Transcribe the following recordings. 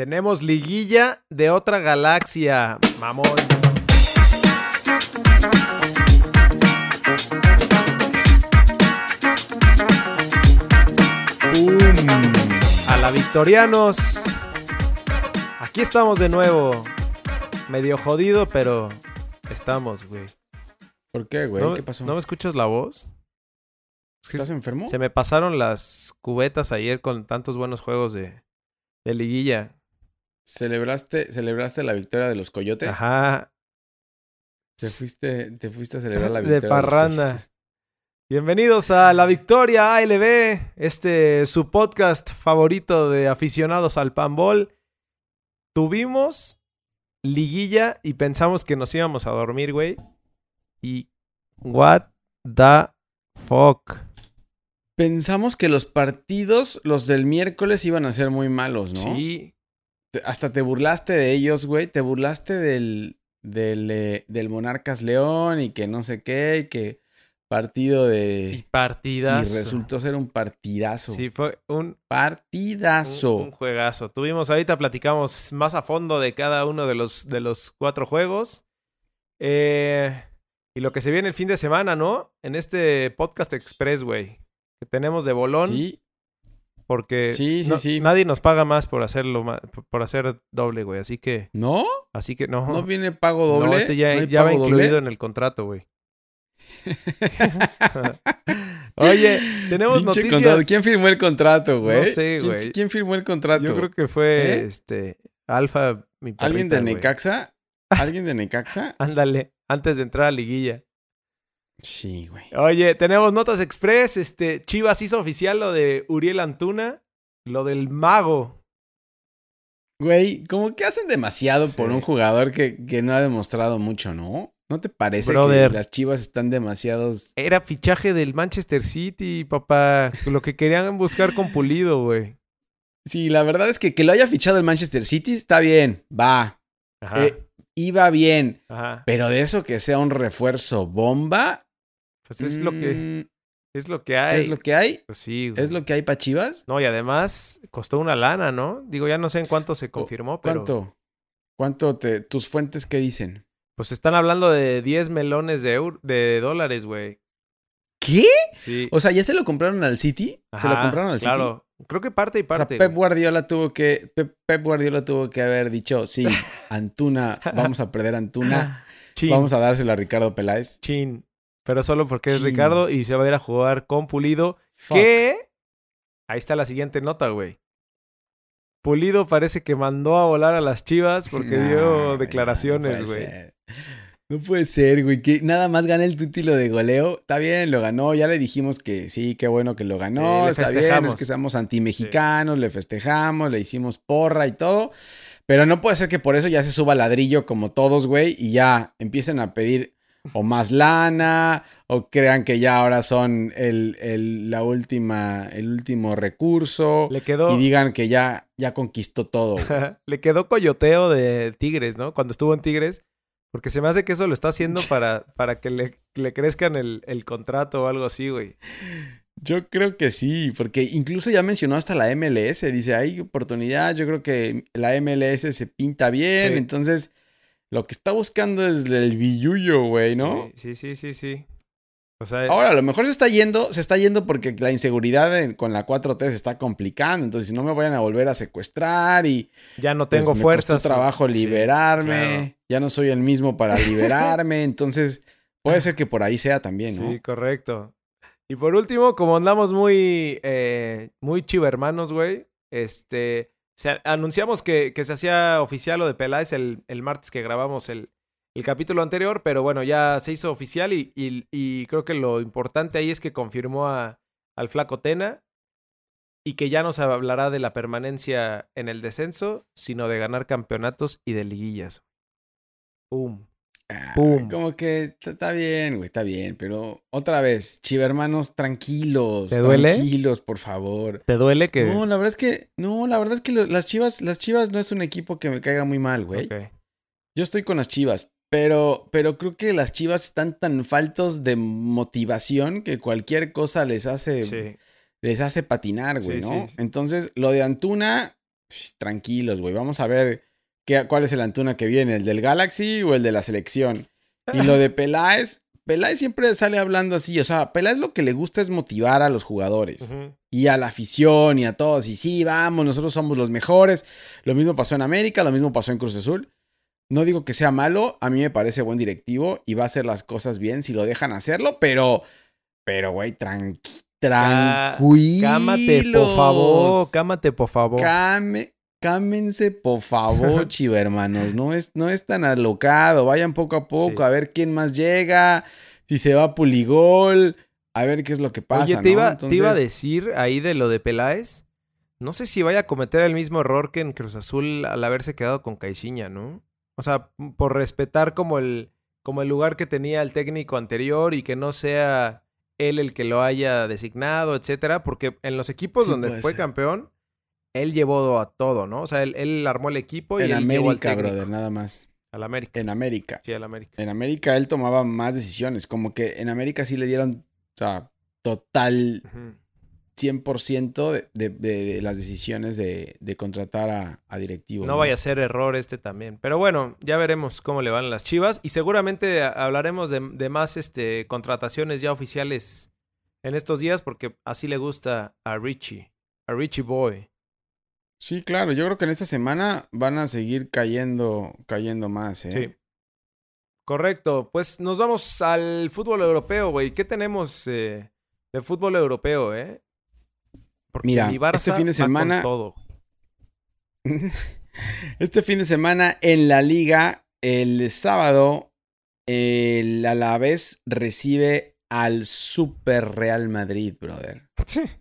Tenemos liguilla de otra galaxia, mamón. ¡Pum! A la Victorianos. Aquí estamos de nuevo. Medio jodido, pero estamos, güey. ¿Por qué, güey? ¿No, ¿Qué pasó? ¿No me escuchas la voz? ¿Estás enfermo? se me pasaron las cubetas ayer con tantos buenos juegos de, de liguilla. ¿Celebraste, ¿Celebraste la victoria de los coyotes? Ajá. Te fuiste, te fuiste a celebrar la De victoria. los parranda. coyotes. Bienvenidos a La Victoria ALB, este su podcast favorito de aficionados al panball. Tuvimos liguilla y pensamos que nos íbamos a dormir, güey. Y what the fuck. Pensamos que los partidos, los del miércoles, iban a ser muy malos, ¿no? Sí, Hasta te burlaste de ellos, güey. Te burlaste del, del, eh, del Monarcas León y que no sé qué, y que partido y de... partidas. Y resultó ser un partidazo. Sí, fue un Partidazo. Un, un juegazo. Tuvimos, ahorita platicamos más a fondo de cada uno de los, de los cuatro juegos. Eh, y lo que se viene el fin de semana, ¿no? En este podcast express, güey. Que tenemos de bolón. Sí, Porque Sí, sí, no- sí. nadie nos paga más por hacerlo, por hacer doble, güey. Así que, ¿no? así que no. ¿No viene pago doble? No, este ya, ¿No hay ya va doble? incluido en el contrato, güey. Oye, tenemos Pinche noticias. contrato. ¿Quién firmó el contrato, güey? No sé, ¿Quién- güey. ¿Quién firmó el contrato? Yo creo que fue ¿Eh? este Alfa, mi ¿Alguien perrita, de güey. Necaxa? ¿Alguien de Necaxa? Ándale, antes de entrar a liguilla. Sí, güey. Oye, tenemos notas express. Este, Chivas hizo oficial lo de Uriel Antuna, lo del mago. Güey, como que hacen demasiado Sí. por un jugador que, que no ha demostrado mucho, ¿no? ¿No te parece Brother. que las chivas están demasiados... Era fichaje del Manchester City, papá. Lo que querían buscar con Pulido, güey. Sí, la verdad es que que lo haya fichado el Manchester City está bien, va. Ajá. Eh, iba bien. ajá. Pero de eso que sea un refuerzo bomba... Pues es lo que mm, es lo que hay. ¿Es lo que hay? Pues sí, güey. ¿Es lo que hay para chivas? No, y además costó una lana, ¿no? Digo, ya no sé en cuánto se confirmó, pero ¿Cuánto? ¿Cuánto te... tus fuentes qué dicen? pues están hablando de 10 melones de, eur- de dólares, güey. ¿Qué? Sí. O sea, ¿ya se lo compraron al City? ¿Se lo compraron al City? Claro. Creo que parte y O sea, parte. Pep. Guardiola tuvo que Pep, Pep Guardiola tuvo que haber dicho, sí, Antuna, vamos a perder a Antuna, Chin. vamos a dárselo a Ricardo Peláez. Chin. Pero solo porque es. Ricardo y se va a ir a jugar con Pulido. Fuck. Que. Ahí está la siguiente nota, güey. Pulido parece que mandó a volar a las chivas porque dio declaraciones, güey. No puede ser, güey, que nada más gana el título de goleo. Está bien, lo ganó, ya le dijimos que sí, qué bueno que lo ganó. Sí, le está bien, es que somos antimexicanos, le festejamos, le hicimos porra y todo. Pero no puede ser que por eso ya se suba ladrillo como todos, güey, y ya empiecen a pedir o más lana, o crean que ya ahora son el, el- la última, el último recurso, Le quedó. y digan que ya, ya conquistó todo. Le quedó coyoteo de Tigres, ¿no? Cuando estuvo en Tigres. Porque se me hace que eso lo está haciendo para, para que le, le crezcan el, el contrato o algo así, güey. Yo creo que sí, porque incluso ya mencionó hasta la MLS, dice, hay oportunidad, yo creo que la MLS se pinta bien, Sí. entonces lo que está buscando es el billullo, güey, ¿no? Sí, sí, sí, sí. sí. O sea, Ahora, a lo mejor se está yendo, se está yendo porque la inseguridad en- con la 4T se está complicando, entonces si no me vayan a volver a secuestrar y ya no pues, tengo me fuerzas. costó trabajo Sí, liberarme, claro. ya no soy el mismo para liberarme, entonces puede ser que por ahí sea también, ¿no? Sí, correcto. Y por último, como andamos muy, eh, muy chivermanos, güey, este, se- anunciamos que, se hacía oficial lo de Peláez el, martes que grabamos el, capítulo anterior, pero bueno, ya se hizo oficial y, creo que lo importante ahí es que confirmó a, al flaco Tena y que ya no se hablará de la permanencia en el descenso, sino de ganar campeonatos y de liguillas. ¡Pum! Ah, Pum. Como que está- bien, güey, está bien, pero otra vez, chivermanos, tranquilos. ¿Te duele? Tranquilos, por favor. ¿Te duele que...? No, la verdad es que, no, la verdad es que las chivas, las chivas no es un equipo que me caiga muy mal, güey. Yo estoy con las chivas, pero, pero creo que las chivas están tan faltos de motivación que cualquier cosa les hace, Sí. les hace patinar, güey, Sí, ¿no? sí. Entonces, lo de Antuna, tranquilos, güey. Vamos a ver qué, cuál es el Antuna que viene, el del Galaxy o el de la selección. Y lo de Peláez, Peláez siempre sale hablando así. O sea, Peláez lo que le gusta es motivar a los jugadores y a la afición y a todos. Y sí, vamos, nosotros somos los mejores. Lo mismo pasó en América, lo mismo pasó en Cruz Azul. No digo que sea malo, a mí me parece buen directivo y va a hacer las cosas bien si lo dejan hacerlo, pero, pero, güey, tranqui, tranquilo. Cámate, por favor, cámate, por favor. Came, cámense, por favor, chivo, hermanos. No es, no es tan alocado. Vayan poco a poco a ver quién más llega, si se va a Puligol, a ver qué es lo que pasa. Oye, te, iba, te iba a decir ahí de lo de Peláez. No sé si vaya a cometer el mismo error que en Cruz Azul al haberse quedado con Caixinha, ¿no? O sea, por respetar como el, como el lugar que tenía el técnico anterior y que no sea él el que lo haya designado, etcétera, porque en los equipos donde fue campeón, él llevó a todo, ¿no? O sea, él, armó el equipo y en él América, llevó al técnico. brother, nada más. Al América. En América. Sí, al América. En América él tomaba más decisiones, como que en América sí le dieron, o sea, total Ujú. 100% de, de, de las decisiones de, contratar a, a directivos. No vaya a ser error este también. Pero bueno, ya veremos cómo le van las Chivas. Y seguramente hablaremos de, de más este, contrataciones ya oficiales en estos días, porque así le gusta a Richie, a Richie Boy. Sí, claro, yo creo que en esta semana van a seguir cayendo, cayendo más, ¿eh? Sí. Correcto. Pues nos vamos al fútbol europeo, güey. ¿Qué tenemos eh, de fútbol europeo, eh? Porque Mira, mi Barça este fin de va con semana- todo. Este fin de semana en la liga, el sábado, el Alavés recibe al Super Real Madrid, brother.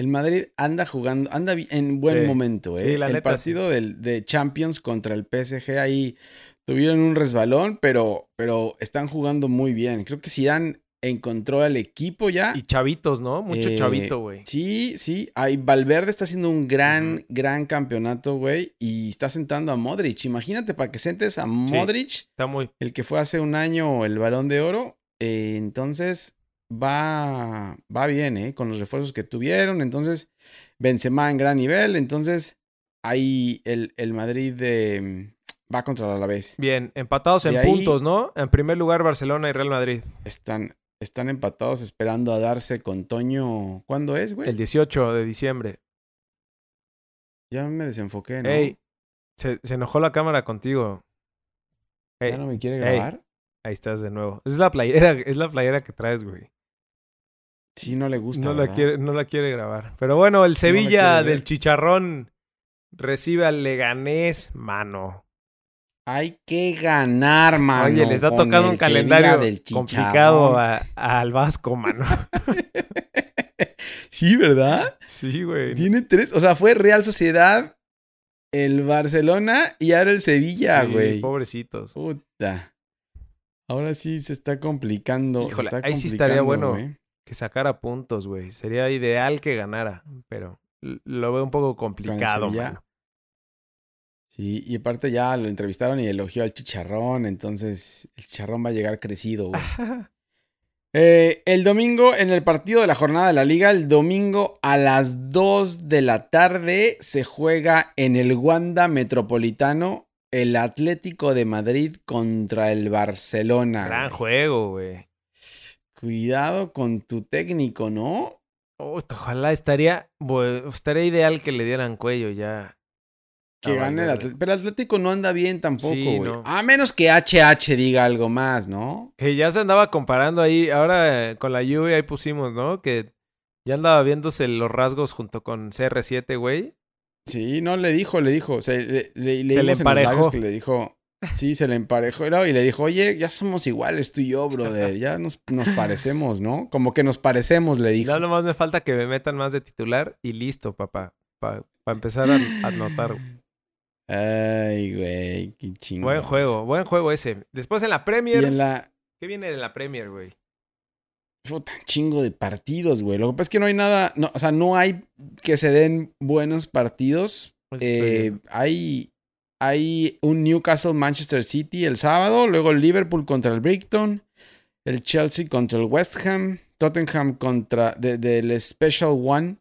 El Madrid anda jugando, anda en buen Sí. momento, ¿eh? Sí, la el neta, partido del, de Champions contra el PSG ahí tuvieron un resbalón, pero, pero están jugando muy bien. Creo que Zidane encontró al equipo ya. Y chavitos, ¿no? Mucho Eh, chavito, güey. Sí, sí. Ay, Valverde está haciendo un gran, gran campeonato, güey. Y está sentando a Modric. Imagínate para que sentes a Modric, Está muy... el que fue hace un año el balón de oro. Eh, entonces, va, va bien, ¿eh? Con los refuerzos que tuvieron. Entonces, Benzema en gran nivel. Entonces, ahí el, el Madrid de, va contra el Alavés. Bien, empatados en ahí- puntos, ¿no? En primer lugar Barcelona y Real Madrid. Están, están empatados esperando a darse con Toño. ¿Cuándo es, güey? El 18 de diciembre. Ya me desenfoqué, ¿no? Ey, se, se enojó la cámara contigo. Ey, ¿Ya no me quiere ey. grabar? ahí estás de nuevo. Es la playera, es la playera que traes, güey. Sí, no le gusta. No la, quiere, no la quiere grabar. Pero bueno, el Sevilla del Chicharrón recibe al Leganés, mano. Hay que ganar, mano. Oye, le está con tocando el un calendario del complicado a- al Vasco, mano. sí, ¿verdad? Sí, güey. Tiene tres. O sea, fue Real Sociedad, el Barcelona y ahora el Sevilla, Sí, güey. Pobrecitos. Puta. Ahora sí se está complicando. se Híjole, está ahí sí estaría bueno. güey. Que sacara puntos, güey. Sería ideal que ganara, pero lo veo un poco complicado, mano. Sí, y aparte ya lo entrevistaron y elogió al chicharrón, entonces el chicharrón va a llegar crecido, güey. Eh, el domingo, en el partido de la jornada de la liga, el domingo a las 2 de la tarde se juega en el Wanda Metropolitano el Atlético de Madrid contra el Barcelona. Gran güey. juego, güey. Cuidado con tu técnico, ¿no? Ojalá estaría, estaría ideal que le dieran cuello ya. Que Ah, gane el. Atlético. Pero el Atlético no anda bien tampoco, Sí, güey. no. A menos que HH diga algo más, ¿no? Que ya se andaba comparando ahí, ahora eh, con la lluvia ahí pusimos, ¿no? Que ya andaba viéndose los rasgos junto con CR7, güey. Sí, no, le dijo, le dijo. Se, le, le- Se le en los emparejó. que le dijo. Sí, se le emparejó. Y le dijo, oye, ya somos iguales tú y yo, brother. Ya nos, nos parecemos, ¿no? Como que nos parecemos, le dijo. Ya nomás me falta que me metan más de titular y listo, papá. Para empezar a a anotar. Ay, güey, qué chingón. Buen juego, buen juego ese. Después en la Y Premier. en la. ¿Qué viene de la Premier, güey? Puta, chingo de partidos, güey. Lo que pasa es que no hay nada. No, o sea, no hay que se den buenos partidos. Pues Eh, hay, hay un Newcastle Manchester City el sábado, luego el Liverpool contra el Brighton, el Chelsea contra el West Ham, Tottenham contra de- del Special One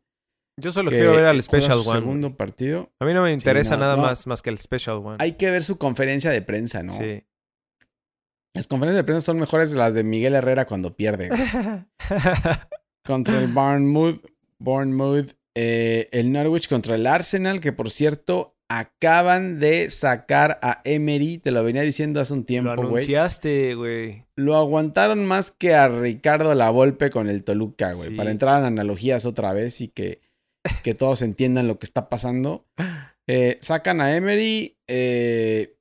Yo solo quiero ver al Special One. segundo partido. A mí no me interesa no, nada no. más, más que el Special One. Hay que ver su conferencia de prensa, ¿no? Sí. Las conferencias de prensa son mejores que las de Miguel Herrera cuando pierde. contra el Bournemouth. Bournemouth. eh, el Norwich contra el Arsenal, que por cierto acaban de sacar a Emery. Te lo venía diciendo hace un Lo tiempo, güey. anunciaste, güey. Lo aguantaron más que a Ricardo Lavolpe con el Toluca, güey. Sí. Para entrar en analogías otra vez y que, que todos entiendan lo que está pasando. Eh, sacan a Emery. eh,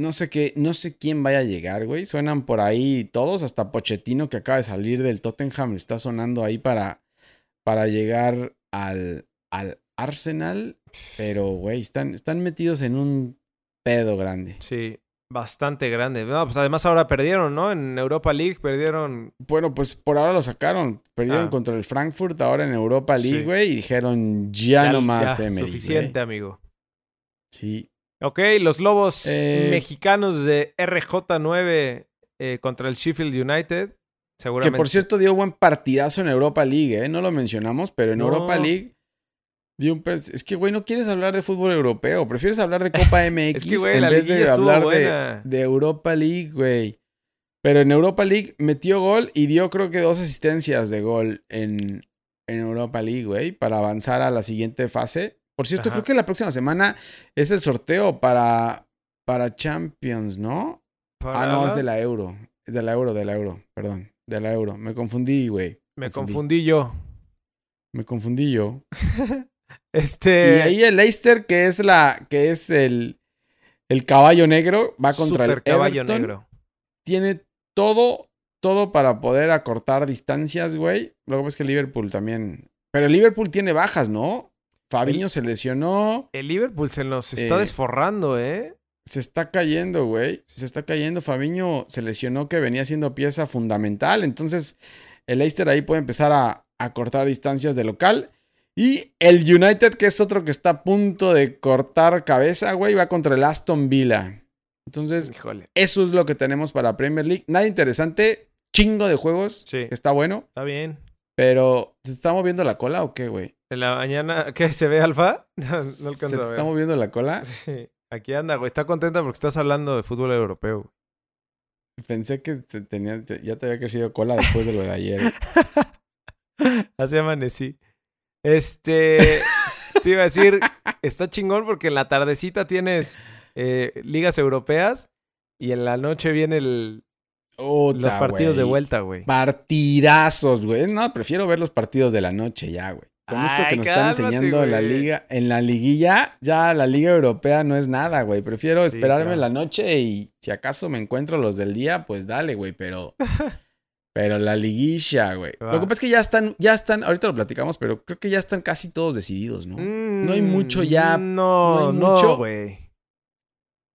no sé qué, no sé quién vaya a llegar, güey. Suenan por ahí todos, hasta Pochettino que acaba de salir del Tottenham, está sonando ahí para, para llegar al, al Arsenal. Pero, güey, están, están metidos en un pedo grande. Sí, bastante grande. No, pues además ahora perdieron, ¿no? En Europa League perdieron. Bueno, pues por ahora lo sacaron. Perdieron Ah. contra el Frankfurt ahora en Europa League, Sí. güey. Y dijeron ya, no más, ya, Emery. Suficiente, amigo. Sí. Ok, los Lobos Eh, mexicanos de RJ9 eh, contra el Sheffield United. Que Seguramente. por cierto dio buen partidazo en Europa League, ¿eh? No lo mencionamos, pero en No. Europa League Es que, güey, no quieres hablar de fútbol europeo. Prefieres hablar de Copa MX Es que, güey, en vez de hablar de, Europa League, güey. Pero en Europa League metió gol y dio creo que dos asistencias de gol en, en Europa League, güey, para avanzar a la siguiente fase. Por cierto, Ajá. creo que la próxima semana es el sorteo para, para Champions, ¿no? Ah, no, es de la Euro. Es de la Euro, de la Euro, perdón. De la Euro. Me confundí, güey. Me confundí. confundí yo. Me confundí yo. Este. Y ahí el Leicester, que es la, que es el, el caballo negro, va contra super el caballo Everton. negro. Tiene todo, todo para poder acortar distancias, güey. Lo que pasa es que Liverpool también. Pero el Liverpool tiene bajas, ¿no? Fabiño se lesionó. El Liverpool se nos está Eh, desforrando, ¿eh? Se está cayendo, güey. Se está cayendo. Fabiño se lesionó que venía siendo pieza fundamental. Entonces, el Leicester ahí puede empezar a, a cortar distancias de local. Y el United, que es otro que está a punto de cortar cabeza, güey, va contra el Aston Villa. Entonces, Híjole. eso es lo que tenemos para Premier League. Nada interesante. Chingo de juegos. Sí. Está bueno. Está bien. Pero, ¿se está moviendo la cola o qué, güey? En la mañana, ¿qué? ¿Se ve Alfa? No, no ¿Se alcanzo te a ver. está moviendo la cola? Sí. Aquí anda, güey. Está contenta porque estás hablando de fútbol europeo. Pensé que te tenía, te- ya te había crecido cola después de lo de ayer. Así amanecí. Este. te iba a decir, está chingón porque en la tardecita tienes eh, ligas europeas y en la noche viene el, los Puta, partidos de vuelta, güey. Partidazos, güey. No, prefiero ver los partidos de la noche ya, güey. Con esto que nos están cálmate, enseñando en la liga, en la liguilla, ya la liga europea no es nada, güey. Prefiero Sí, esperarme claro. en la noche y si acaso me encuentro los del día, pues dale, güey, pero pero la liguilla, güey. Lo que pasa es que ya están ya están, ahorita lo platicamos, pero creo que ya están casi todos decididos, ¿no? no hay mucho ya, Mm, No, no hay no, mucho. güey.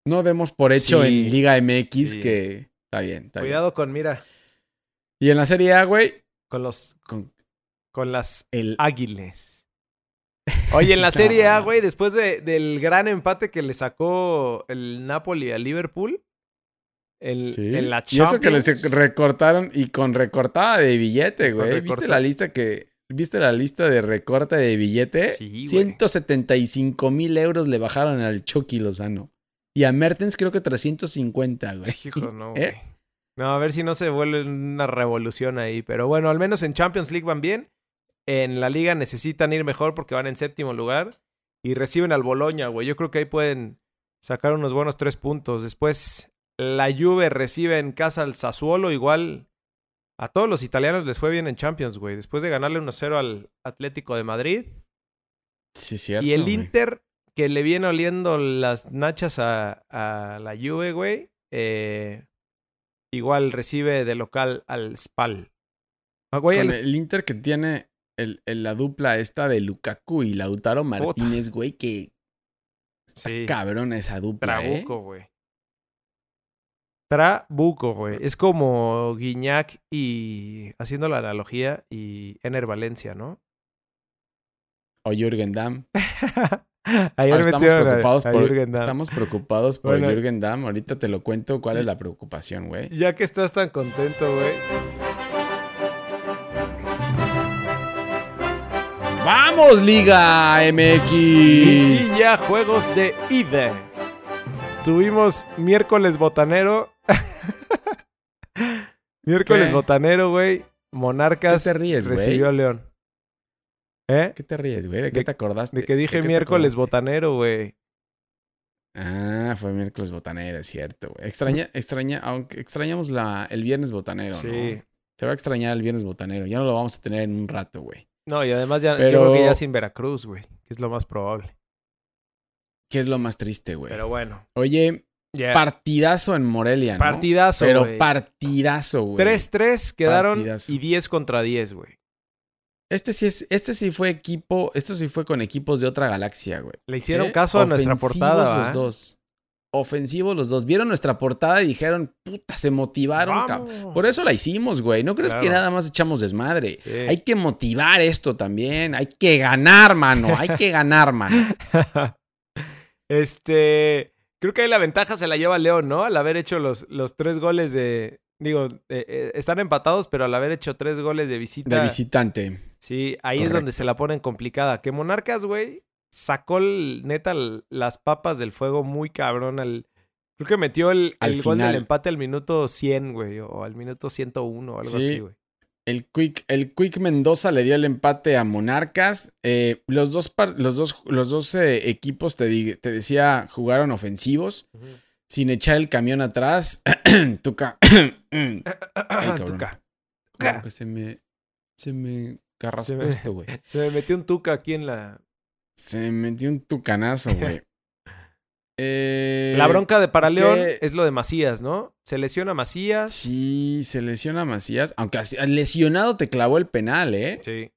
No demos por hecho Sí. en Liga MX Sí. que está bien, está bien. Cuidado con, mira, Y en la Serie A, güey, con los, con con las el Águiles. Oye, en la Serie A, güey, después de- del gran empate que le sacó el Napoli a Liverpool, el- Sí. en la Y eso que les recortaron y con recortada de billete, güey. ¿Viste la lista que ¿Viste la lista de recorte de billete? Sí, güey. 175 mil euros le bajaron al Chucky Lozano. Y a Mertens creo que 350, güey. Hijo, no, ¿Eh? güey. No, a ver si no se vuelve una revolución ahí. Pero bueno, al menos en Champions League van bien. En la liga necesitan ir mejor porque van en séptimo lugar. Y reciben al Boloña, güey. Yo creo que ahí pueden sacar unos buenos tres puntos. Después, la Juve recibe en casa al Sassuolo. Igual a todos los italianos les fue bien en Champions, güey. Después de ganarle 1-0 al Atlético de Madrid. Sí, cierto. y el güey. Inter, que le viene oliendo las nachas a, a la Juve, güey. eh, igual recibe de local al Spal. Ah, güey, Con el- el Inter que tiene el, el- la dupla esta de Lukaku y Lautaro Martínez, güey, que sí, cabrón esa dupla, ¿eh? Trabuco, güey. Trabuco, güey. Es como Guiñac y, haciendo la analogía, y Ener Valencia, ¿no? O Jürgen Damm. Ayer estamos metieron a- preocupados a por, estamos preocupados por. Jürgen Damm. Ahorita te lo cuento cuál es la preocupación, güey. Ya que estás tan contento, güey. ¡Vamos, Liga MX! Y ya juegos de ida. Tuvimos miércoles botanero. miércoles ¿Qué? botanero, güey. Monarcas ¿Qué te ríes, güey? recibió a León. ¿Eh? ¿Qué te ríes, güey? ¿De qué De- te acordaste? De que dije ¿De qué te miércoles botanero, güey. Ah, fue miércoles botanero, es cierto, güey. Extraña, extraña, aunque extrañamos la, el viernes botanero, Sí. ¿no? Se va a extrañar el viernes botanero. Ya no lo vamos a tener en un rato, güey. No, y además ya, yo creo que ya sin Veracruz, güey. Que es lo más probable. ¿Qué es lo más triste, güey? Pero bueno. Oye, Partidazo en Morelia, ¿no? Partidazo, Pero partidazo, güey. 3-3 quedaron Partidazo. y 10 contra 10, güey. Este sí es, este sí fue equipo, esto sí fue con equipos de otra galaxia, güey. Le hicieron ¿Eh? caso a nuestra portada, los dos. Ofensivos los dos. Vieron nuestra portada y dijeron, puta, se motivaron, cabrón. Por eso la hicimos, güey. No crees que nada más echamos desmadre. Sí. Hay que motivar esto también. Hay que ganar, mano. Hay que ganar, mano. este. Creo que ahí la ventaja se la lleva León, ¿no? Al haber hecho los, los tres goles de. Digo, eh, eh, están empatados, pero al haber hecho tres goles de visita. De visitante. Sí, ahí es donde se la ponen complicada. Que Monarcas, güey, sacó el- neta las papas del fuego muy cabrón al. Creo que metió el, el gol del empate al minuto 100, güey, o al minuto 101 o algo Sí. así, güey. El Quick, el Quick Mendoza le dio el empate a Monarcas. Eh, los dos, los dos, los dos eh, equipos, te, te decía, jugaron ofensivos, sin echar el camión atrás. Tuca. Ay, cabrón. Tuca. Se me, se me carraspó Se me- esto, güey. Se me metió un tuca aquí en la. Se me metió un tucanazo, güey. Eh, La bronca de para León es lo de Macías, ¿no? Se lesiona Macías. Sí, se lesiona Macías. Aunque así- lesionado te clavó el penal, ¿eh? Sí.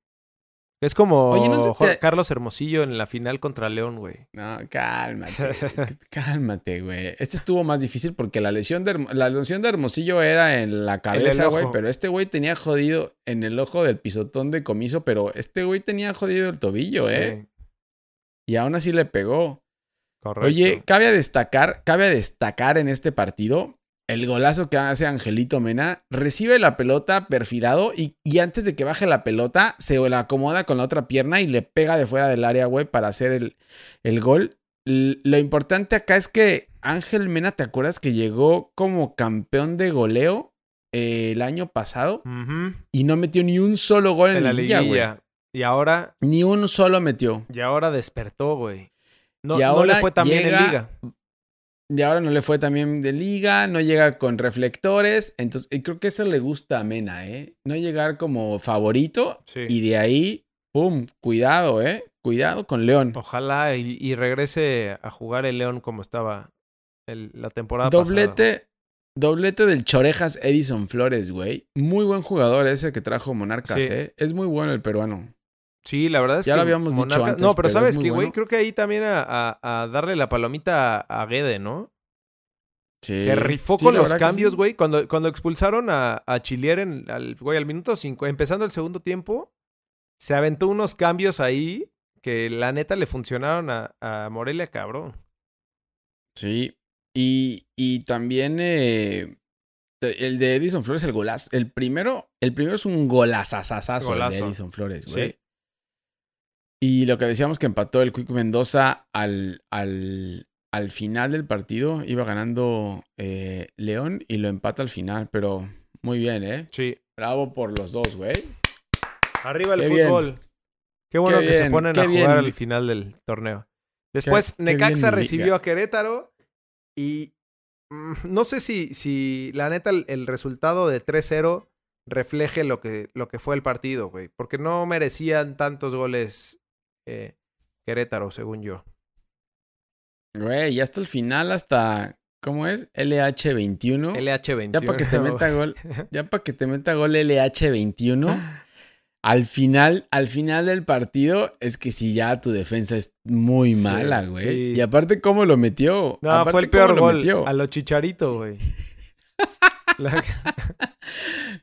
Es como Oye, ¿no te- Carlos Hermosillo en la final contra León, güey. No, cálmate. cálmate, güey. Este estuvo más difícil porque la lesión de, la lesión de Hermosillo era en la cabeza, güey. Pero este güey tenía jodido en el ojo del pisotón de comiso. Pero este güey tenía jodido el tobillo, ¿eh? Sí, Y aún así le pegó. Correcto. Oye, cabe destacar, cabe destacar en este partido el golazo que hace Angelito Mena. Recibe la pelota perfilado y, y antes de que baje la pelota, se la acomoda con la otra pierna y le pega de fuera del área, güey, para hacer el, el gol. L- Lo importante acá es que Ángel Mena, ¿te acuerdas que llegó como campeón de goleo eh, el año pasado? Y no metió ni un solo gol en, en la liguilla, güey. Y ahora, Ni un solo metió. y ahora despertó, güey. No, Y no ahora le fue tan bien en llega- liga. Y ahora no le fue también de liga, no llega con reflectores. Entonces, y creo que eso le gusta a Mena, ¿eh? No llegar como favorito Sí. y de ahí, ¡pum! Cuidado, ¿eh? Cuidado con León. Ojalá y, y regrese a jugar el León como estaba el- la temporada pasada. Doblete, doblete del Chorejas Edison Flores, güey. Muy buen jugador ese que trajo Monarcas, Sí. ¿eh? Es muy bueno el peruano. Sí, la verdad es Ya que lo habíamos dicho antes, No, pero pero es sabes que, güey, bueno. creo que ahí también a, a- a darle la palomita a, a Guede, ¿no? Sí. Se rifó Sí, con los cambios, sí. güey. Cuando, cuando expulsaron a, a Chilier en, al, güey, al minuto 5, empezando el segundo tiempo, se aventó unos cambios ahí que la neta le funcionaron a, a Morelia, cabrón. Sí. Y, y también eh, el de Edison Flores, el golazo. El primero, el primero es un golazazazazo el de. Edison Flores, Sí. güey. Y lo que decíamos que empató el Quick Mendoza al, al, al final del partido, iba ganando eh, León y lo empata al final, pero muy bien, ¿eh? Sí. Bravo por los dos, güey. Arriba el Qué bien. fútbol. Qué bueno Qué que se ponen a jugar al final del torneo. Después, qué Necaxa recibió a Querétaro y mm, no sé si, si la neta el, el resultado de 3-0 refleje lo que, lo que fue el partido, güey. Porque no merecían tantos goles eh, Querétaro, según yo. Güey, y hasta el final, hasta, ¿cómo es? LH21. LH21. Ya para que te meta gol, ya para que te meta gol LH21. Al final, al final del partido, es que si ya tu defensa es muy mala, güey. sí. Y aparte, ¿cómo lo metió? No, Aparte, fue el ¿cómo peor gol. A lo chicharito, güey. La-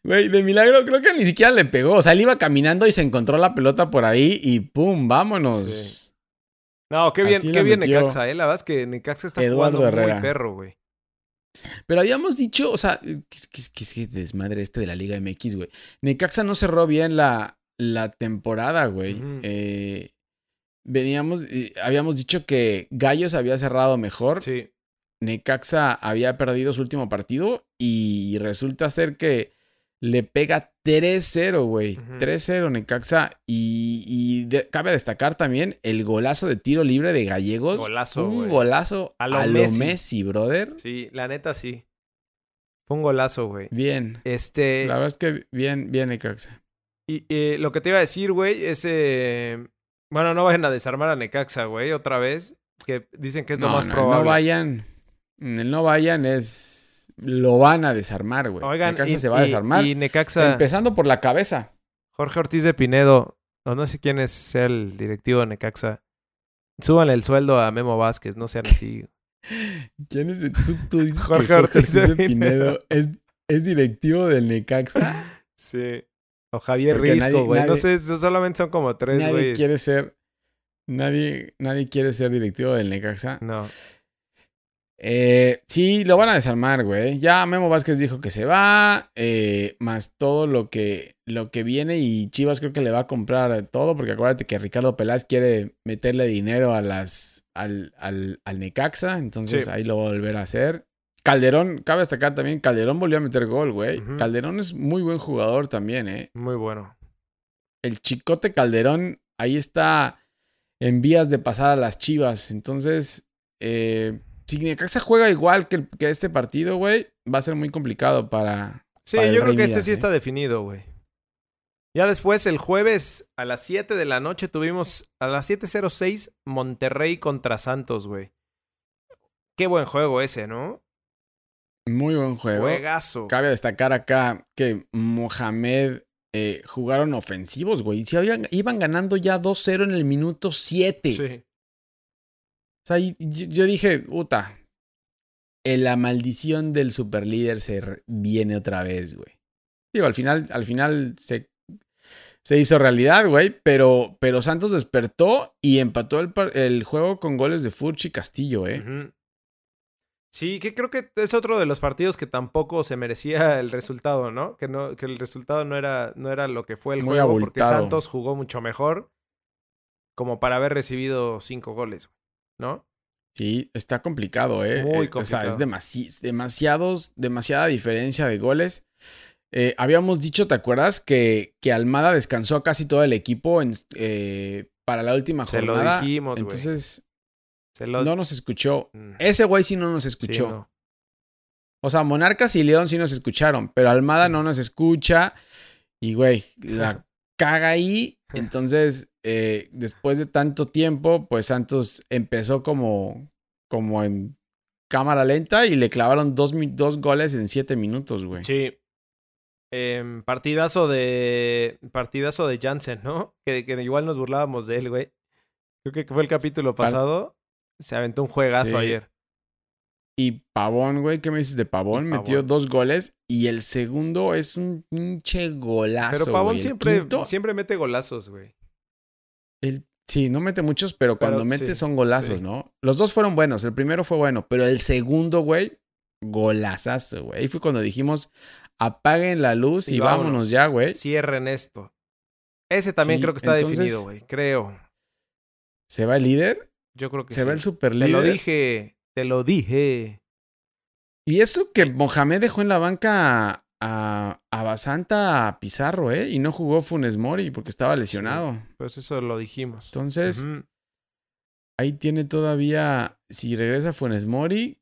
Güey, de milagro creo que ni siquiera le pegó. O sea, él iba caminando y se encontró la pelota por ahí y ¡pum! ¡Vámonos! Sí. No, qué bien, Así qué bien metió. Necaxa, eh. La verdad es que Necaxa está Eduardo jugando Herrera. muy perro, güey. Pero habíamos dicho, o sea, que es que desmadre este de la Liga MX, güey. Necaxa no cerró bien la, la temporada, güey. Eh, veníamos, eh, habíamos dicho que Gallos había cerrado mejor. Sí. Necaxa había perdido su último partido y resulta ser que le pega 3-0, güey. Ujú. 3-0 Necaxa. Y, y de- cabe destacar también el golazo de tiro libre de Gallegos. Golazo, Un golazo A a lo lo, Messi. Brother. Sí, la neta sí. Fue un golazo, güey. Bien. Este. La verdad es que bien, bien Necaxa. Y eh, lo que te iba a decir, güey, es. eh, Bueno, no vayan a desarmar a Necaxa, güey, otra vez. Que dicen que es lo más no, probable. no vayan. El no vayan es... Lo van a desarmar, güey. Oigan, Necaxa y, se va a y- desarmar. y Necaxa. Empezando por la cabeza. Jorge Ortiz de Pinedo, o no sé quién es el directivo de Necaxa. Súbanle el sueldo a Memo Vázquez, no sean así. ¿Quién es? Tú, tú dices Jorge que Ortiz de Pinedo es, es directivo del Necaxa. Sí. O Javier Porque Risco, nadie- güey. No nadie- sé, so- solamente son como tres, nadie güey. quiere ser. Nadie, nadie quiere ser directivo del Necaxa. No. Eh, sí, lo van a desarmar, güey. Ya Memo Vázquez dijo que se va. eh, más todo lo que, lo que viene. Y Chivas creo que le va a comprar todo. Porque acuérdate que Ricardo Peláez quiere meterle dinero a las, al, al, al Necaxa. Entonces Sí. ahí lo va a volver a hacer. Calderón, cabe destacar también, Calderón volvió a meter gol, güey. Calderón es muy buen jugador también, ¿eh? Muy bueno. El chicote Calderón ahí está en vías de pasar a las Chivas. Entonces, eh, si Necaxa juega igual que, que este partido, güey, va a ser muy complicado para... Sí, Para yo creo que este sí ¿eh? está definido, güey. Ya después, el jueves a las 7 de la noche, tuvimos a las 7.06 Monterrey contra Santos, güey. Qué buen juego ese, ¿no? Muy buen juego. Juegazo. Cabe destacar acá que Mohamed eh, jugaron ofensivos, güey. Si habían, iban ganando ya 2-0 en el minuto 7. Sí. O sea, yo, dije, puta, la maldición del superlíder se viene otra vez, güey. Digo, al final, al final se, se hizo realidad, güey, pero, pero Santos despertó y empató el, juego con goles de Furchi y Castillo, ¿eh? Sí, que creo que es otro de los partidos que tampoco se merecía el resultado, ¿no? Que no, que el resultado no era, no era lo que fue el Muy juego, porque. Santos jugó mucho mejor, como para haber recibido cinco goles, ¿no? Sí, está complicado, ¿eh? Muy Eh, O sea, complicado. es demasi- demasiados, demasiada diferencia de goles. Eh, habíamos dicho, ¿te acuerdas? Que, que Almada descansó a casi todo el equipo en, eh, para la última Se lo jornada. dijimos, güey. Entonces, Se lo- no nos escuchó. Mm, Ese güey sí no nos sí, escuchó. no. O sea, Monarcas y León sí nos escucharon, pero Almada no nos escucha. Y, güey, la caga ahí. Entonces, eh, después de tanto tiempo, pues Santos empezó como, como en cámara lenta y le clavaron dos, dos goles en siete minutos, güey. Sí. Em, partidazo de. Partidazo de Jansen, ¿no? Que, que igual nos burlábamos de él, güey. Creo que fue el capítulo pasado. Se aventó un juegazo Sí. ayer. Y Pavón, güey, ¿qué me dices de Pavón? Metió dos goles y el segundo es un pinche golazo. Pero Pavón güey. Siempre, quinto, siempre mete golazos, güey. el- sí, no mete muchos, pero cuando mete sí, son golazos, sí. ¿no? Los dos fueron buenos. El primero fue bueno, pero el segundo, güey, golazazo, güey. Ahí fue cuando dijimos, apaguen la luz y, vámonos ya, güey. Cierren esto. Ese también Sí, creo que está entonces- definido, güey. Creo. ¿Se va el líder? Yo creo que ¿Se sí. va el super Te líder? lo dije. Te lo dije. Y eso que Mohamed dejó en la banca a, a Basanta a Pizarro, ¿eh? Y no jugó Funes Mori porque estaba lesionado. Pues eso lo dijimos. Entonces, ahí tiene todavía, si regresa Funes Mori,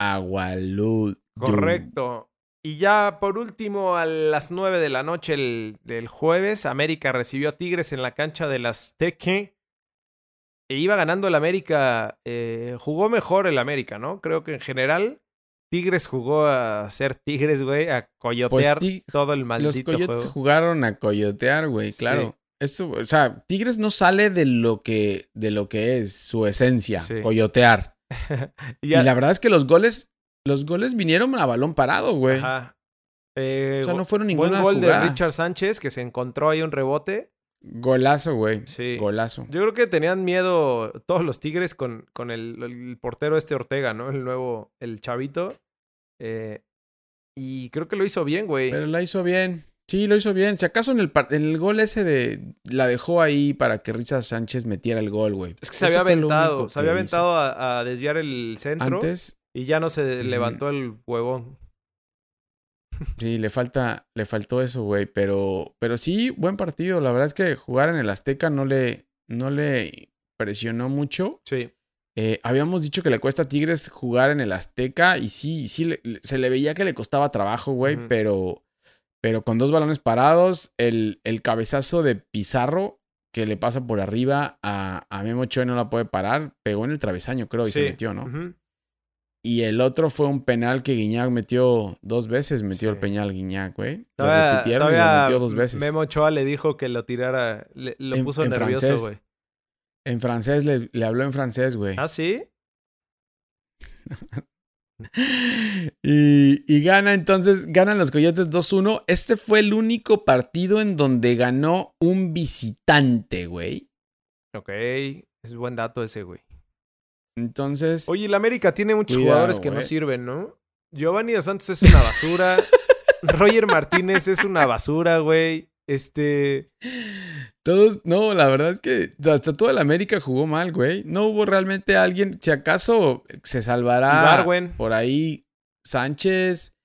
Agualud. Correcto. Y ya por último, a las 9 de la noche el, del jueves, América recibió a Tigres en la cancha del Azteque. E iba ganando el América. eh, jugó mejor el América, ¿no? Creo que en general Tigres jugó a ser Tigres, güey, a coyotear Pues todo el Los maldito Coyotes juego. jugaron a coyotear, güey, Sí. claro. Eso, o sea, Tigres no sale de lo que, de lo que es su esencia, Sí. coyotear. Y ya- Y la verdad es que los goles, los goles vinieron a balón parado, güey. Ajá. Eh, O sea, no go- fueron buen ninguna gol jugada. de Richard Sánchez que se encontró ahí un rebote. Golazo, güey. Sí. Golazo. Yo creo que tenían miedo todos los Tigres con, con el, el portero este Ortega, ¿no? El nuevo, el chavito. Eh, y creo que lo hizo bien, güey. Pero la hizo bien. Sí, lo hizo bien. Si acaso en el, en el gol ese de. La dejó ahí para que Richard Sánchez metiera el gol, güey. Es que se había aventado. Se había aventado a, desviar el centro. Antes. Y ya no se levantó el huevón. Sí, le falta, le faltó eso, güey. Pero, pero sí, buen partido. La verdad es que jugar en el Azteca no le, no le presionó mucho. Sí. Eh, habíamos dicho que le cuesta a Tigres jugar en el Azteca y sí, sí, se le veía que le costaba trabajo, güey, pero, pero con dos balones parados, el, el, cabezazo de Pizarro que le pasa por arriba a, a Memo Choy no la puede parar, pegó en el travesaño, creo, y se metió, ¿no? Y el otro fue un penal que Guiñac metió dos veces, metió el penal Guiñac, güey. Lo repitieron y lo metió dos veces. Memo Ochoa le dijo que lo tirara, lo puso nervioso, güey. En francés, le, le, habló en francés, güey. ¿Ah, sí? y, y, gana entonces, ganan los Coyotes 2-1. Este fue el único partido en donde ganó un visitante, güey. Ok, es buen dato ese, güey. Entonces. Oye, el América tiene muchos jugadores que no sirven, ¿no? Giovanni Dos Santos es una basura. Roger Martínez es una basura, güey. Este. Todos, no, la verdad es que hasta toda el América jugó mal, güey. No hubo realmente alguien, si acaso se salvará por ahí Sánchez,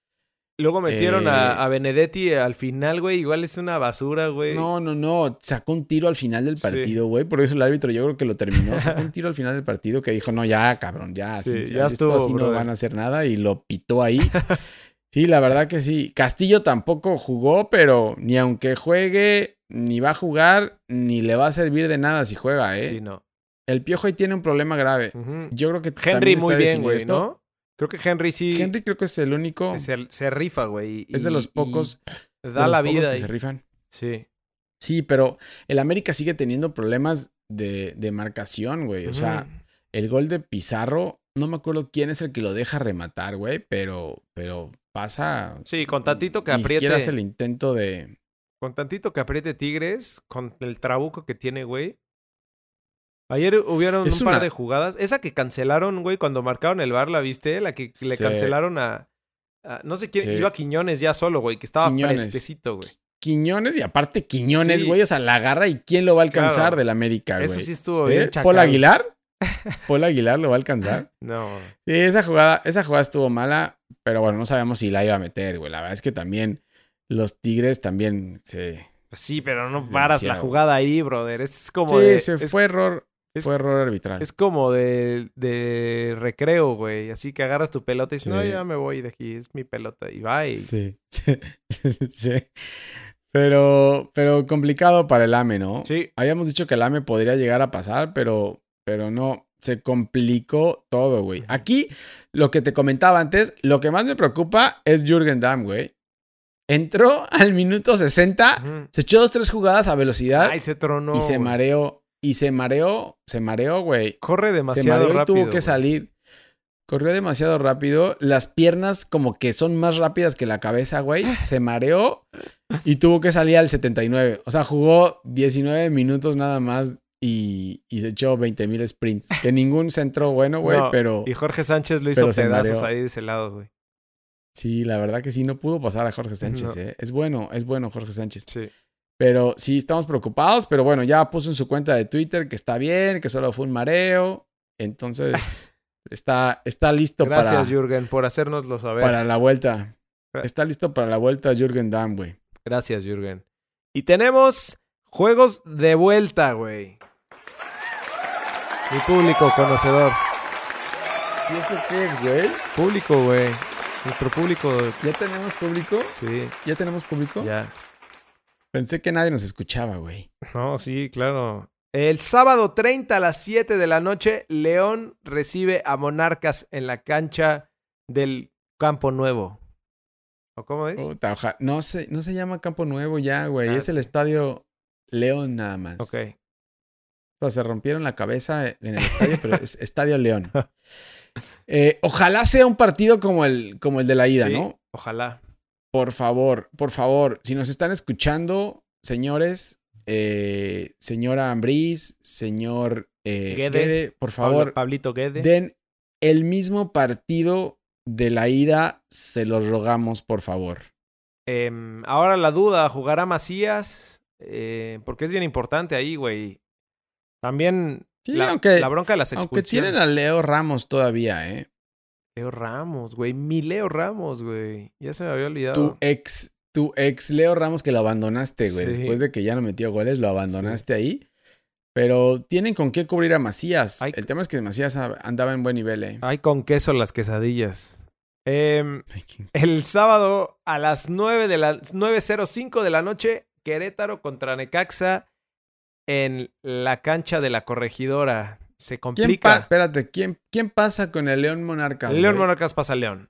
Luego metieron a, eh, Benedetti al final, güey. Igual es una basura, güey. No, no, no. Sacó un tiro al final del partido, güey. Por eso el árbitro yo creo que lo terminó. Sacó un tiro al final del partido que dijo, no, ya, cabrón, ya. Sí, ya estuvo, así no van a hacer nada. Y lo pitó ahí. sí, la verdad que sí. Castillo tampoco jugó, pero ni aunque juegue, ni va a jugar, ni le va a servir de nada si juega, ¿eh? Sí, no. El piojo ahí tiene un problema grave. Yo creo que Henry muy bien, güey, ¿no? Creo que Henry sí. Henry creo que es el único. Se, rifa, güey. Es de los pocos. Da la vida. Que se rifan. Sí. Sí, pero el América sigue teniendo problemas de, de marcación, güey. O sea, el gol de Pizarro, no me acuerdo quién es el que lo deja rematar, güey, pero, pero pasa. Sí, con tantito que apriete. Ni hace el intento de. Con tantito que apriete Tigres, con el trabuco que tiene, güey. Ayer hubieron un par de jugadas. Esa que cancelaron, güey, cuando marcaron el bar, ¿la viste? La que le cancelaron a, No sé quién. Iba Quiñones ya solo, güey, que estaba fresquecito, güey. Quiñones y aparte Quiñones, güey, o sea, la agarra y quién lo va a alcanzar del América, güey. Eso sí estuvo ¿Eh? bien ¿Paul Aguilar? ¿Paul Aguilar lo va a alcanzar? no. Sí, esa jugada, esa jugada estuvo mala, pero bueno, no sabemos si la iba a meter, güey. La verdad es que también los Tigres también se... Sí, pero no paras la jugada ahí, brother. Es como sí, se fue error fue error arbitral. Es como de, de recreo, güey. Así que agarras tu pelota y dices, no, ya me voy de aquí, es mi pelota. Y va y... Sí, sí. Pero, pero complicado para el AME, ¿no? Sí. Habíamos dicho que el AME podría llegar a pasar, pero, pero no. Se complicó todo, güey. Aquí, lo que te comentaba antes, lo que más me preocupa es Jürgen Damm, güey. Entró al minuto 60, se echó dos, tres jugadas a velocidad. Ay, se tronó. Y se mareó. Y se mareó, se mareó, güey. Corre demasiado se mareó tuvo que salir. Corrió demasiado rápido. Las piernas como que son más rápidas que la cabeza, güey. Se mareó y tuvo que salir al 79. O sea, jugó 19 minutos nada más y, y se echó 20 mil sprints. Que ningún centro bueno, güey, pero... Y Jorge Sánchez lo hizo pedazos ahí de ese lado, güey. Sí, la verdad que sí, no pudo pasar a Jorge Sánchez, ¿eh? Es bueno, es bueno Jorge Sánchez. Sí. Pero sí, estamos preocupados, pero bueno, ya puso en su cuenta de Twitter que está bien, que solo fue un mareo. Entonces, está, está listo para... Gracias, Jürgen, por hacérnoslo saber. Para la vuelta. Está listo para la vuelta Jürgen Damm, güey. Gracias, Jürgen. Y tenemos juegos de vuelta, güey. Mi público conocedor. ¿Y eso qué es, güey? Público, güey. Nuestro público. ¿Ya tenemos público? Sí. ¿Ya tenemos público? Ya. Pensé que nadie nos escuchaba, güey. No, sí, claro. El sábado 30 a las 7 de la noche, León recibe a Monarcas en la cancha del Campo Nuevo. ¿O cómo es? no, se, no se llama Campo Nuevo ya, güey. Ah, es el estadio León nada más. Ok. O sea, se rompieron la cabeza en el estadio, pero es Estadio León. Eh, ojalá sea un partido como el, como el de la ida, ¿no? Ojalá. Por favor, por favor, si nos están escuchando, señores, eh, señora Ambriz, señor eh, Guede, por favor, Pablito Guede. den el mismo partido de la ida, se los rogamos, por favor. Em, ahora la duda, ¿jugará Macías? Eh, porque es bien importante ahí, güey. También Sí, la, aunque, la bronca de las aunque expulsiones. tienen a Leo Ramos todavía, ¿eh? Leo Ramos, güey. Mi Leo Ramos, güey. Ya se me había olvidado. Tu ex, tu ex Leo Ramos que lo abandonaste, güey. Sí. Después de que ya no metió goles, lo abandonaste ahí. Pero tienen con qué cubrir a Macías. Hay- El tema es que Macías andaba en buen nivel, ¿eh? Hay con queso las quesadillas. Em, el sábado a las 9 de la 9.05 de la noche, Querétaro contra Necaxa en la cancha de la corregidora. Se ¿Quién pa- complica. espérate, ¿quién, ¿quién pasa con el León Monarcas? León güey? Monarcas pasa al León.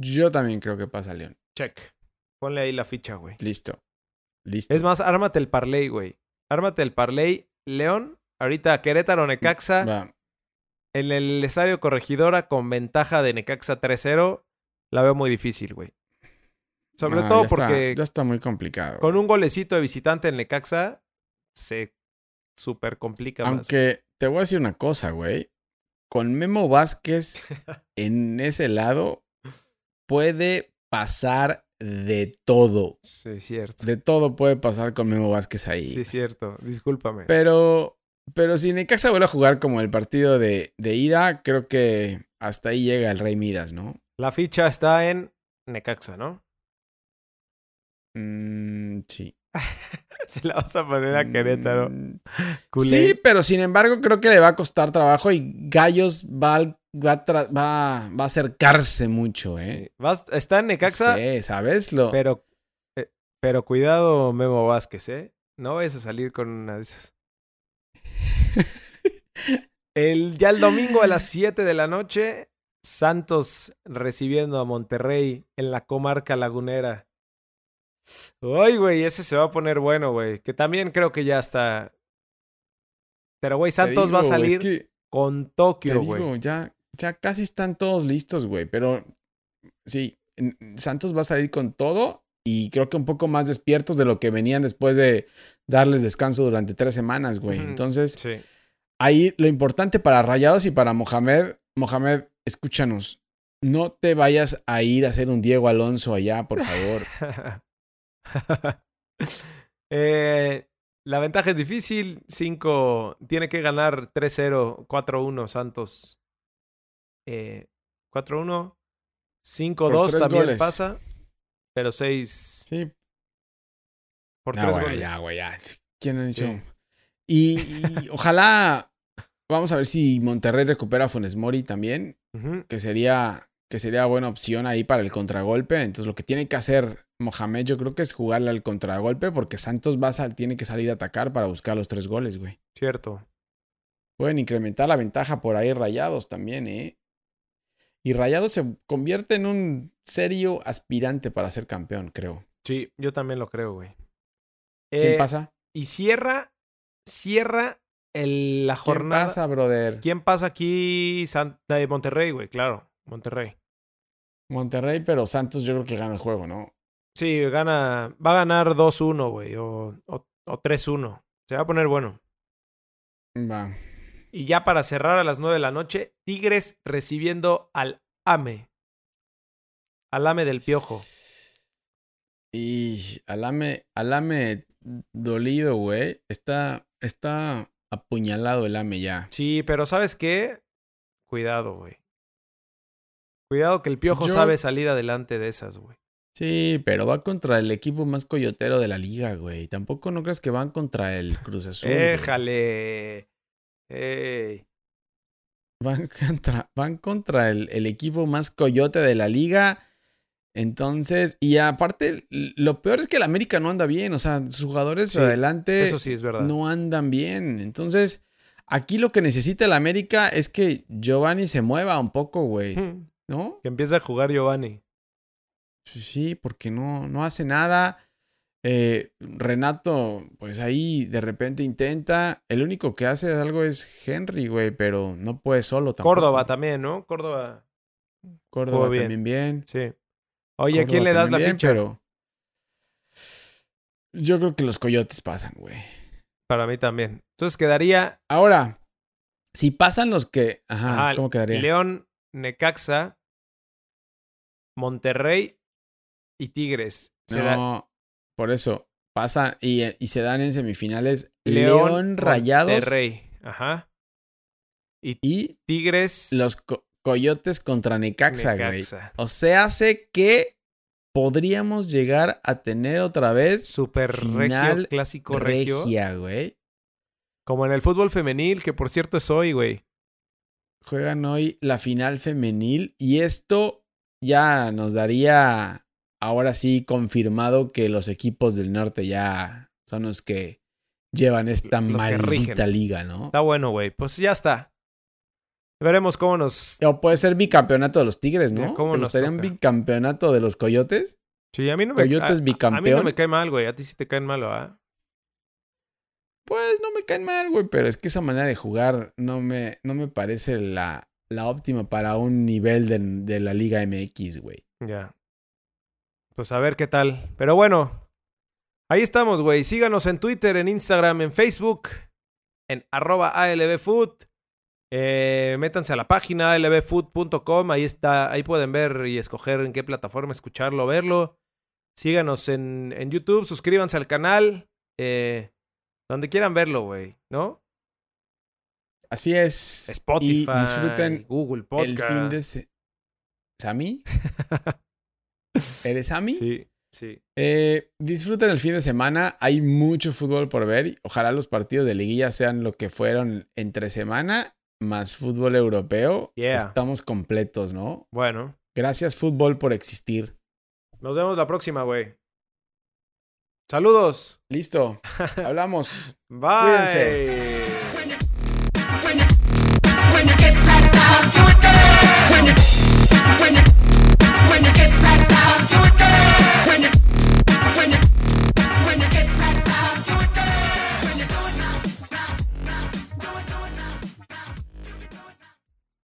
Yo también creo que pasa León. Check. Ponle ahí la ficha, güey. Listo. Listo. Es más, ármate el parlay, güey. Ármate el parlay. León, ahorita Querétaro, Necaxa. Va. En el estadio Corregidora con ventaja de Necaxa 3-0. La veo muy difícil, güey. Sobre Ah, todo ya está- porque ya está muy complicado. con un golecito de visitante en Necaxa se súper complica más. Aunque te voy a decir una cosa, güey. Con Memo Vázquez en ese lado puede pasar de todo. Sí, es cierto. De todo puede pasar con Memo Vázquez ahí. Sí, es cierto. Discúlpame. Pero, pero si Necaxa vuelve a jugar como el partido de, de ida, creo que hasta ahí llega el Rey Midas, ¿no? La ficha está en Necaxa, ¿no? Mm, sí. Se la vas a poner a Querétaro. Mm. Sí, pero sin embargo creo que le va a costar trabajo y Gallos va, al- va, a tra- va, va a acercarse mucho, ¿eh? Sí. Vas- está en Necaxa, Sí, ¿sabes? Lo... pero, eh, pero cuidado, Memo Vázquez, ¿eh? No vayas a salir con una de esas. El, ya el domingo a las 7 de la noche, Santos recibiendo a Monterrey en la comarca lagunera. Ay, güey, ese se va a poner bueno, güey. Que también creo que ya está. Pero, güey, Santos va a es salir que con Tokio, güey. ya, ya casi están todos listos, güey. Pero sí, Santos va a salir con todo y creo que un poco más despiertos de lo que venían después de darles descanso durante tres semanas, güey. Entonces, Sí. ahí lo importante para Rayados y para Mohamed, Mohamed, escúchanos. No te vayas a ir a hacer un Diego Alonso allá, por favor. Eh, la ventaja es difícil. 5. Tiene que ganar 3-0, 4-1 Santos. Eh, 4-1. 5-2 tres también goles. pasa. Pero 6 Sí, por No, 3 bueno, goles. ya, güey, ya. ¿Quién ha dicho? Sí. Y, y ojalá, vamos a ver si Monterrey recupera a Funes Mori también, Ujú. que sería, que sería buena opción ahí para el contragolpe. Entonces lo que tiene que hacer Mohamed yo creo que es jugarle al contragolpe porque Santos va a tiene que salir a atacar para buscar los tres goles, güey. Cierto. Pueden incrementar la ventaja por ahí Rayados también, ¿eh? Y Rayados se convierte en un serio aspirante para ser campeón, creo. Sí, yo también lo creo, güey. ¿Quién Eh, pasa? Y cierra, cierra el- la ¿Quién jornada. pasa, brother? ¿Quién pasa aquí? San- de Monterrey, güey, claro. Monterrey. Monterrey, pero Santos yo creo que gana el juego, ¿no? Sí, gana. Va a ganar 2-1, güey. O, o, o 3-1. Se va a poner bueno. Va. Y ya para cerrar a las 9 de la noche, Tigres recibiendo al AME. Al AME del Piojo. Y Alame, Alame dolido, güey. Está, está apuñalado el Ame ya. Sí, pero ¿sabes qué? Cuidado, güey. Cuidado que el Piojo Yo- sabe salir adelante de esas, güey. Sí, pero va contra el equipo más coyotero de la liga, güey. Tampoco no creas que van contra el Cruz Azul. güey. Déjale. Ey. Van contra, van contra el, el equipo más coyote de la liga. Entonces, y aparte, lo peor es que el América no anda bien. O sea, sus jugadores Sí, adelante Eso sí es verdad. no andan bien. Entonces, aquí lo que necesita el América es que Giovanni se mueva un poco, güey. Mm, ¿No? Que empiece a jugar Giovanni. Sí, porque no, no hace nada. Eh, Renato, pues ahí de repente intenta. El único que hace algo es Henry, güey, pero no puede solo tampoco. Córdoba también, ¿no? Córdoba. Córdoba bien. también bien. Sí. Oye, ¿a quién le das la bien, ficha? Pero yo creo que los coyotes pasan, güey. Para mí también. Entonces quedaría Ahora, si pasan los que. Ajá, Ajá, ¿cómo quedaría? León, Necaxa, Monterrey y Tigres. Se da- No, por eso pasa y, y se dan en semifinales León, León, Rayados Monterrey. Ajá. Y y Tigres. los co- Coyotes contra Necaxa, güey. Necaxa. O sea, hace que podríamos llegar a tener otra vez Super regio, Final clásico regio. regia, güey. Como en el fútbol femenil, que por cierto es hoy, güey. Juegan hoy la final femenil y esto ya nos daría ahora sí confirmado que los equipos del norte ya son los que llevan esta Los maldita liga, ¿no? Está bueno, güey. Pues ya está. Veremos cómo nos. O puede ser bicampeonato de los Tigres, ¿no? ¿cómo ¿Te nos gustaría un bicampeonato de los Coyotes? Sí, a mí no me Coyotes a- a- A mí no bicampeón. me cae mal, güey. A ti sí te caen mal, ¿verdad? Pues no me caen mal, güey, pero es que esa manera de jugar no me, no me parece la, la óptima para un nivel de, de la Liga MX, güey. Ya. Pues a ver qué tal. Pero bueno, ahí estamos, güey. Síganos en Twitter, en Instagram, en Facebook, en arroba ALBFood. Eh, métanse a la página albfood.com. Ahí está, ahí pueden ver y escoger en qué plataforma escucharlo, verlo. Síganos en, en YouTube, suscríbanse al canal. eh, donde quieran verlo, güey, ¿no? Así es. Spotify, Y disfruten Google el Podcast. fin de. ¿Eres Sammy? Sí, sí. Eh, disfruten el fin de semana. Hay mucho fútbol por ver. Ojalá los partidos de liguilla sean lo que fueron entre semana, más fútbol europeo. Yeah. Estamos completos, ¿no? Bueno, Gracias, fútbol, por existir. nos vemos la próxima, güey. Saludos. Listo. Hablamos. Bye. Cuídense.